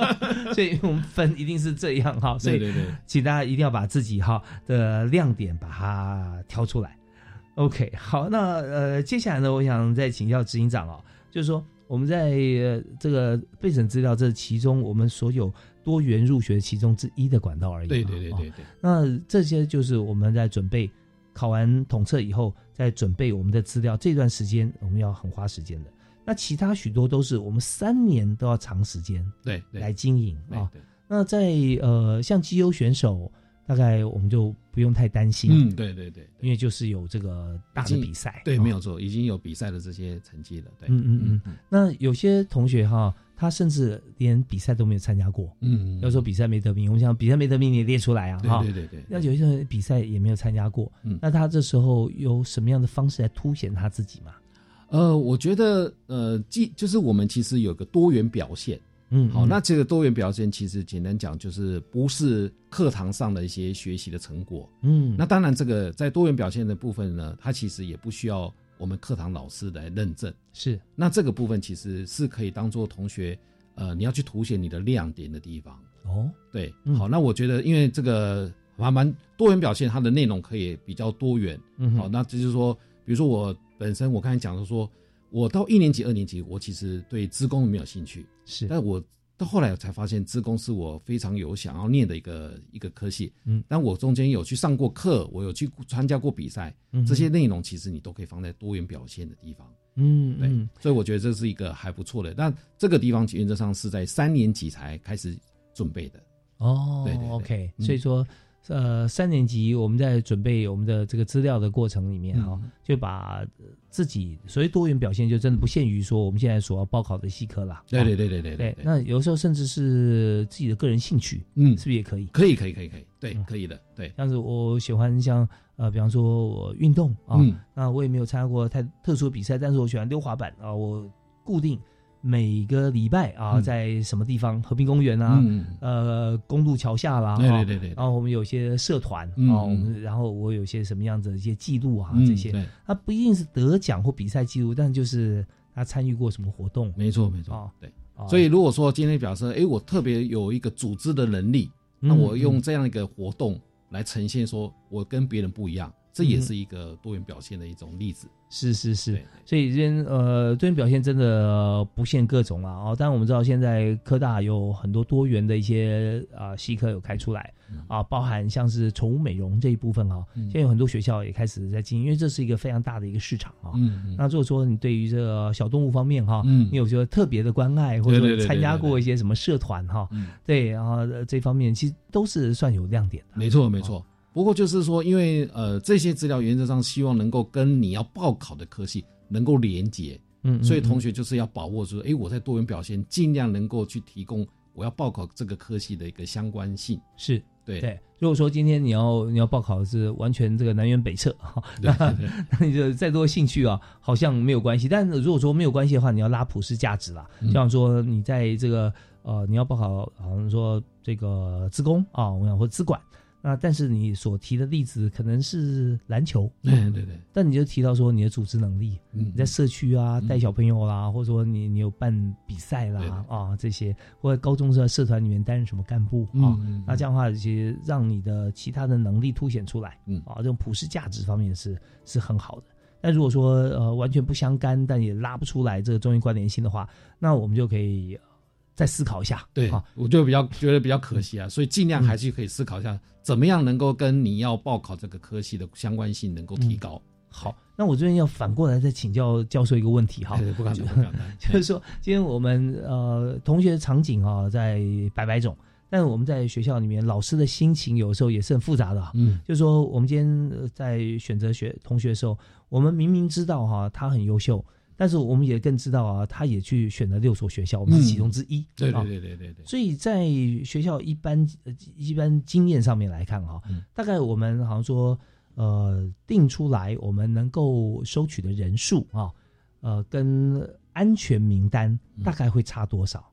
所以我们分一定是这样哈，所以对对对请大家一定要把自己哈的亮点把它挑出来。OK，好，那呃接下来呢，我想再请教执行长哦，就是说我们在、呃、这个备审资料这其中我们所有多元入学其中之一的管道而已嘛，对对对对哦。对。那这些就是我们在准备考完统测以后，在准备我们的资料这段时间，我们要很花时间的。那其他许多都是我们三年都要长时间对对。来经营啊、那在呃像绩优选手，大概我们就不用太担心，嗯，对对对，因为就是有这个大的比赛，对，哦没有错，已经有比赛的这些成绩了，对，嗯。嗯嗯。那有些同学哈，他甚至连比赛都没有参加过，嗯，要说比赛没得名，我们想比赛没得名你也列出来啊，对哈。对对对那有些人比赛也没有参加过，嗯。那他这时候有什么样的方式来凸显他自己吗？呃，我觉得呃，既就是我们其实有个多元表现，嗯好，嗯。那这个多元表现其实简单讲就是不是课堂上的一些学习的成果，嗯。那当然这个在多元表现的部分呢，它其实也不需要我们课堂老师来认证，是，那这个部分其实是可以当做同学呃你要去凸显你的亮点的地方，哦，对，嗯。好，那我觉得因为这个还蛮多元表现，它的内容可以比较多元。嗯好，那这就是说，比如说我本身我刚才讲的说，我到一年级、二年级，我其实对资工没有兴趣，是，但我到后来我才发现，资工是我非常有想要念的一个一个科系。嗯，但我中间有去上过课，我有去参加过比赛，嗯这些内容其实你都可以放在多元表现的地方。对，嗯对所以我觉得这是一个还不错的。但这个地方原则上是在三年级才开始准备的。哦，对对对 o k 嗯所以说。呃，三年级我们在准备我们的这个资料的过程里面哈、嗯就把呃自己所谓多元表现，就真的不限于说我们现在所要报考的系科啦。哦对对对对对对对那有时候甚至是自己的个人兴趣，嗯是不是也可以？可以可以可以可以，对，嗯可以的，对。像是我喜欢像呃，比方说我运动啊，嗯那我也没有参加过太特殊的比赛，但是我喜欢溜滑板啊，我固定每个礼拜啊，嗯。在什么地方，和平公园啊，嗯。呃，公路桥下啦，啊对对对对。然后我们有些社团啊，嗯我们然后我有些什么样子的一些记录啊，嗯这些。对，它不一定是得奖或比赛记录，但就是他参与过什么活动，没错没错啊，对。啊。所以如果说今天表示，哎，我特别有一个组织的能力，嗯那我用这样一个活动来呈现，说我跟别人不一样，这也是一个多元表现的一种例子。是是是，所以这边呃，多元表现真的、呃不限各种啊哦。当然我们知道现在科大有很多多元的一些啊系科有开出来啊，包含像是宠物美容这一部分哈、嗯现在有很多学校也开始在经营，因为这是一个非常大的一个市场啊。嗯嗯那如果说你对于这个小动物方面哈，嗯你有些特别的关爱，或者参加过一些什么社团哈，嗯对，然后呃这方面其实都是算有亮点的。没错没错。不过就是说，因为呃这些资料原则上希望能够跟你要报考的科系能够连接，嗯嗯所以同学就是要把握住，哎，我在多元表现尽量能够去提供我要报考这个科系的一个相关性。是对对，如果说今天你要你要报考的是完全这个南辕北辙哈，那 那你就再多兴趣啊，好像没有关系。但如果说没有关系的话，你要拉普世价值啦，像说你在这个呃你要报考，好像说这个资工啊，我想或资管。那但是你所提的例子可能是篮球，对对对，但你就提到说你的组织能力，嗯你在社区啊带小朋友啦，或者说你你有办比赛啦对啊这些，或者高中是在社团里面担任什么干部啊，那这样的话其实让你的其他的能力凸显出来，嗯啊这种普世价值方面是是很好的。但如果说呃完全不相干，但也拉不出来这个中英关联性的话，那我们就可以呃再思考一下，对啊，我就比较觉得比较可惜啊，所以尽量还是可以思考一下，怎么样能够跟你要报考这个科系的相关性能够提高。好，那我这边要反过来再请教教授一个问题哈，对对不敢当不敢当 就是说今天我们呃同学的场景啊在百百种，但是我们在学校里面老师的心情有时候也是很复杂的啊，嗯，就是说我们今天呃在选择学同学的时候，我们明明知道哈、他很优秀，但是我们也更知道啊，他也去选了六所学校，我们是其中之一，对啊对对对对对，所以在学校一般呃一般经验上面来看哈、嗯大概我们好像说呃定出来我们能够收取的人数啊，呃跟安全名单嗯大概会差多少？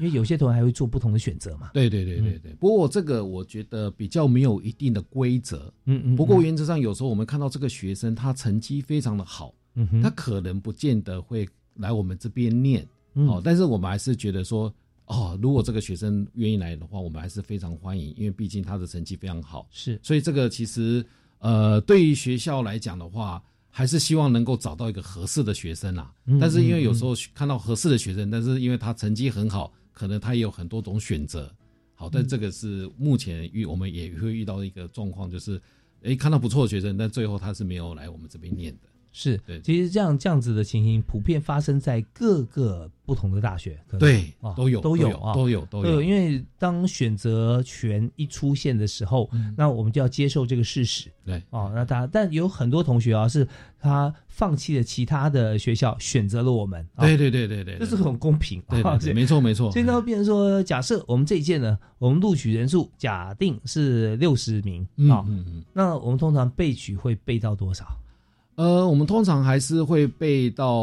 因为有些同学还会做不同的选择嘛。对对对对对。不过这个我觉得比较没有一定的规则。嗯嗯。不过原则上有时候我们看到这个学生他成绩非常的好，嗯哼他可能不见得会来我们这边念，嗯哦，但是我们还是觉得说。哦，如果这个学生愿意来的话，我们还是非常欢迎，因为毕竟他的成绩非常好。是，所以这个其实呃，对于学校来讲的话，还是希望能够找到一个合适的学生啊。嗯但是因为有时候看到合适的学生，但是因为他成绩很好，可能他也有很多种选择。好，但这个是目前遇我们也会遇到一个状况，就是诶看到不错的学生，但最后他是没有来我们这边念的。是，对其实这样这样子的情形普遍发生在各个不同的大学，可能对啊都有都都有啊，都有都有因为当选择权一出现的时候，那我们就要接受这个事实。对哦，那大家，但有很多同学啊，是他放弃了其他的学校，选择了我们。啊对对对对对，这是很公平。对没错没错所以呢，变成说，假设我们这一届呢，我们录取人数假定是六十名嗯啊，嗯嗯。那我们通常备取会备到多少？呃，我们通常还是会背到，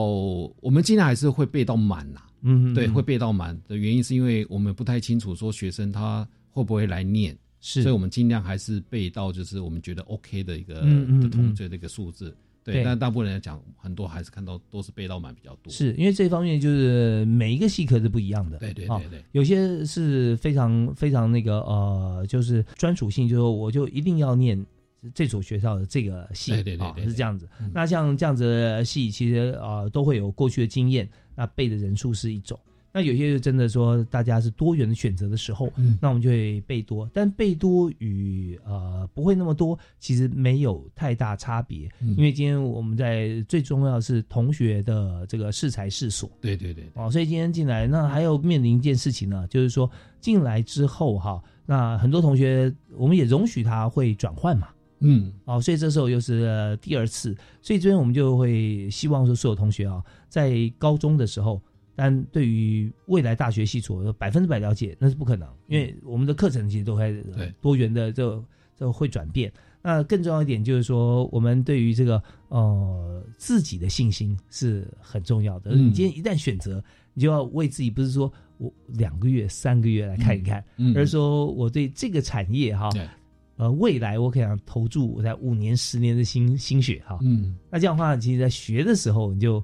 我们尽量还是会背到满呐、嗯对，嗯会背到满的原因是因为我们不太清楚说学生他会不会来念，是所以我们尽量还是背到就是我们觉得 OK 的一个嗯嗯的同嗯学的一个数字。对对，但大部分人来讲，很多还是看到都是背到满比较多。是因为这方面就是每一个系科是不一样的，对对啊对对有些是非常非常那个呃，就是专属性，就是说我就一定要念这所学校的这个系，啊对对对对是这样子。嗯。那像这样子的系，其实呃都会有过去的经验，那背的人数是一种。那有些就真的说大家是多元的选择的时候，嗯。那我们就会背多，但背多与呃不会那么多，其实没有太大差别，嗯。因为今天我们在最重要的是同学的这个适才适所，对对对，哦，所以今天进来，那还有面临一件事情呢，就是说进来之后哈，那很多同学我们也容许他会转换嘛，嗯，哦，所以这时候又是、呃第二次，所以这边我们就会希望说所有同学啊，在高中的时候，但对于未来大学系所百分之百了解那是不可能，因为我们的课程其实都会呃多元的这这会转变。那更重要一点就是说，我们对于这个呃自己的信心是很重要的。嗯。你今天一旦选择，你就要为自己不是说我两个月、三个月来看一看，嗯嗯。而是说我对这个产业哈，对呃，未来我可以投注我在五年、十年的心心血哈。嗯，那这样的话，其实在学的时候你就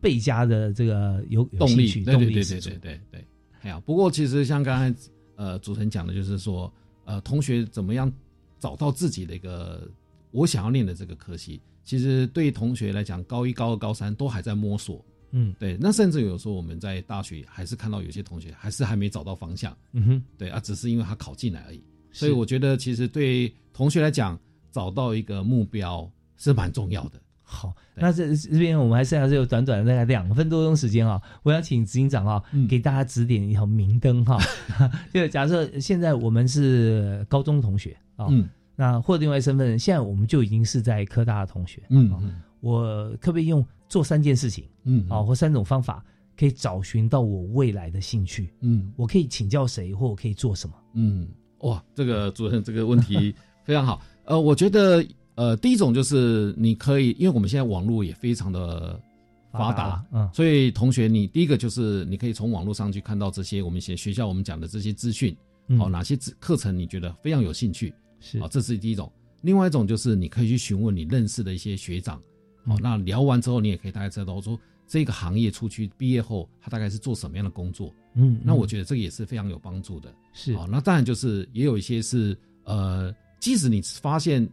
倍加的这个有有动力，对对对对对对对。哎呀，不过其实像刚才呃主持人讲的，就是说呃同学怎么样找到自己的一个我想要念的这个科系，其实对于同学来讲，高一、高二、高三都还在摸索。嗯对，那甚至有时候我们在大学还是看到有些同学还是还没找到方向，嗯哼，对啊，只是因为他考进来而已。是。所以我觉得其实对同学来讲，找到一个目标是蛮重要的。好，那这这边我们还剩下只有短短的大概两分多钟时间啊，我要请执行长啊，嗯。给大家指点一条明灯哈。就假设现在我们是高中同学啊，嗯。那或者另外身份，现在我们就已经是在科大的同学，嗯我可不可以用做三件事情嗯。啊，或三种方法，可以找寻到我未来的兴趣？嗯。我可以请教谁，或我可以做什么？嗯，哇，这个主任这个问题 非常好。呃，我觉得呃，第一种就是你可以，因为我们现在网络也非常的发发达达，嗯所以同学你第一个就是你可以从网络上去看到这些我们学学校我们讲的这些资讯，嗯哦，哪些课程你觉得非常有兴趣，是啊，这是第一种。另外一种就是你可以去询问你认识的一些学长，哦嗯，那聊完之后你也可以大概知道说这个行业出去毕业后他大概是做什么样的工作，嗯，那我觉得这个也是非常有帮助的。是好，那当然就是也有一些是呃，即使你发现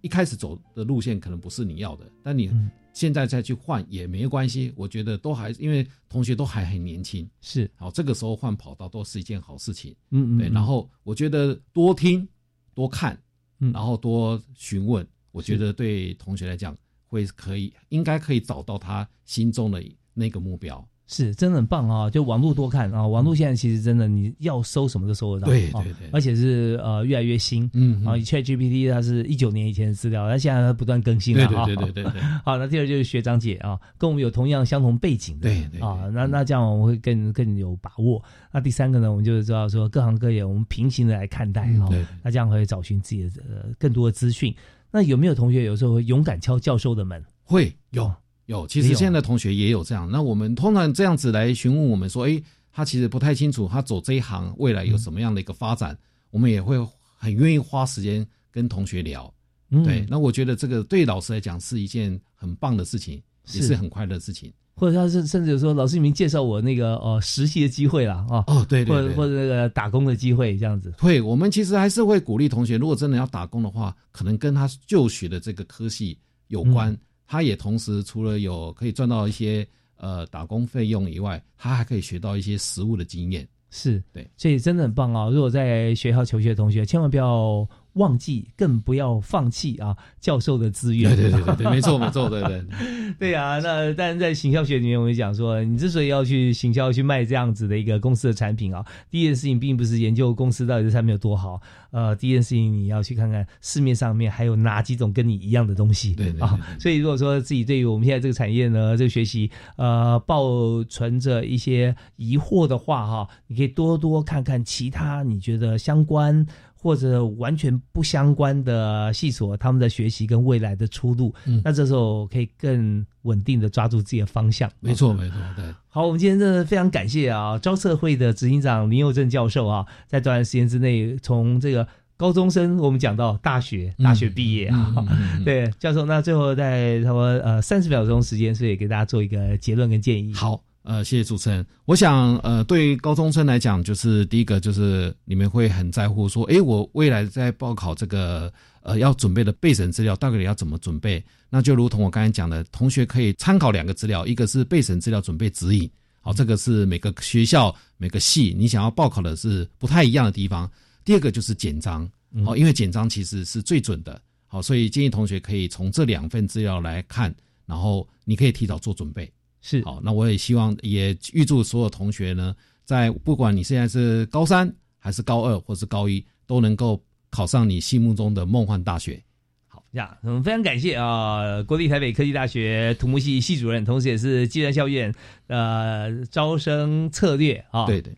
一开始走的路线可能不是你要的，但你嗯现在再去换也没关系。我觉得都还因为同学都还很年轻，是，好，这个时候换跑道都是一件好事情。对，嗯嗯对然后我觉得多听多看，嗯然后多询问，我觉得对同学来讲会可以应该可以找到他心中的那个目标。是真的很棒啊！就网络多看啊，网络现在其实真的你要搜什么都搜得到，啊对对对而且是呃越来越新，嗯啊，ChatGPT 它是一九年以前的资料，它现在它不断更新对了哈。对对对对对，好，那第二就是学长姐啊，跟我们有同样相同背景的，对对啊，那那这样我们会更更有把握。那第三个呢，我们就是知道说各行各业我们平行的来看待哈，嗯对对那这样可以找寻自己的呃更多的资讯。那有没有同学有时候会勇敢敲教授的门？会有有，其实现在同学也有这样。那我们通常这样子来询问我们说，哎，他其实不太清楚他走这一行未来有什么样的一个发展，我们也会很愿意花时间跟同学聊。嗯对，那我觉得这个对老师来讲是一件很棒的事情，也是是很快乐的事情。或者他甚甚至有时候老师你们介绍我那个呃实习的机会啦啊，哦，对对对，或者或者那个打工的机会这样子。对，我们其实还是会鼓励同学，如果真的要打工的话，可能跟他就学的这个科系有关。嗯他也同时除了有可以赚到一些呃打工费用以外，他还可以学到一些实务的经验。是对，所以真的很棒啊！如果在学校求学的同学，千万不要忘记，更不要放弃啊教授的资源。对对对没错没错，对对。对啊，那但是在行销学里面，我们讲说，你之所以要去行销去卖这样子的一个公司的产品啊，第一件事情并不是研究公司到底这产品有多好，呃，第一件事情你要去看看市面上面还有哪几种跟你一样的东西。对对对啊，所以如果说自己对于我们现在这个产业呢，这个学习呃抱存着一些疑惑的话哈，你可以多多看看其他你觉得相关。或者完全不相关的系所，他们的学习跟未来的出路，嗯那这时候可以更稳定的抓住自己的方向。没错没错，对。好，我们今天真的非常感谢啊，招测会的执行长林佑正教授啊，在短时间之内从这个高中生我们讲到大学，大学毕业啊，嗯嗯嗯 对教授，那最后在差不多呃三十秒钟时间，所以给大家做一个结论跟建议。好，呃，谢谢主持人。我想，呃，对于高中生来讲，就是第一个就是你们会很在乎说，诶，我未来在报考这个呃要准备的备审资料，到底要怎么准备？那就如同我刚才讲的，同学可以参考两个资料，一个是备审资料准备指引，好，这个是每个学校每个系你想要报考的是不太一样的地方。第二个就是简章，好，因为简章其实是最准的，好，所以建议同学可以从这两份资料来看，然后你可以提早做准备。是。好，那我也希望也预祝所有同学呢，在不管你现在是高三还是高二或是高一，都能够考上你心目中的梦幻大学。好，这样我们非常感谢啊，国立台北科技大学土木系系主任，同时也是计算校院呃招生策略啊，对对，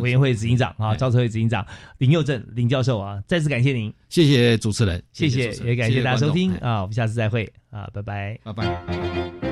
委员会执行长啊，哎。招生会执行长林佑正林教授啊，再次感谢您，谢谢主持人，谢谢也感谢大家收听啊，我们下次再会啊，拜拜，拜拜。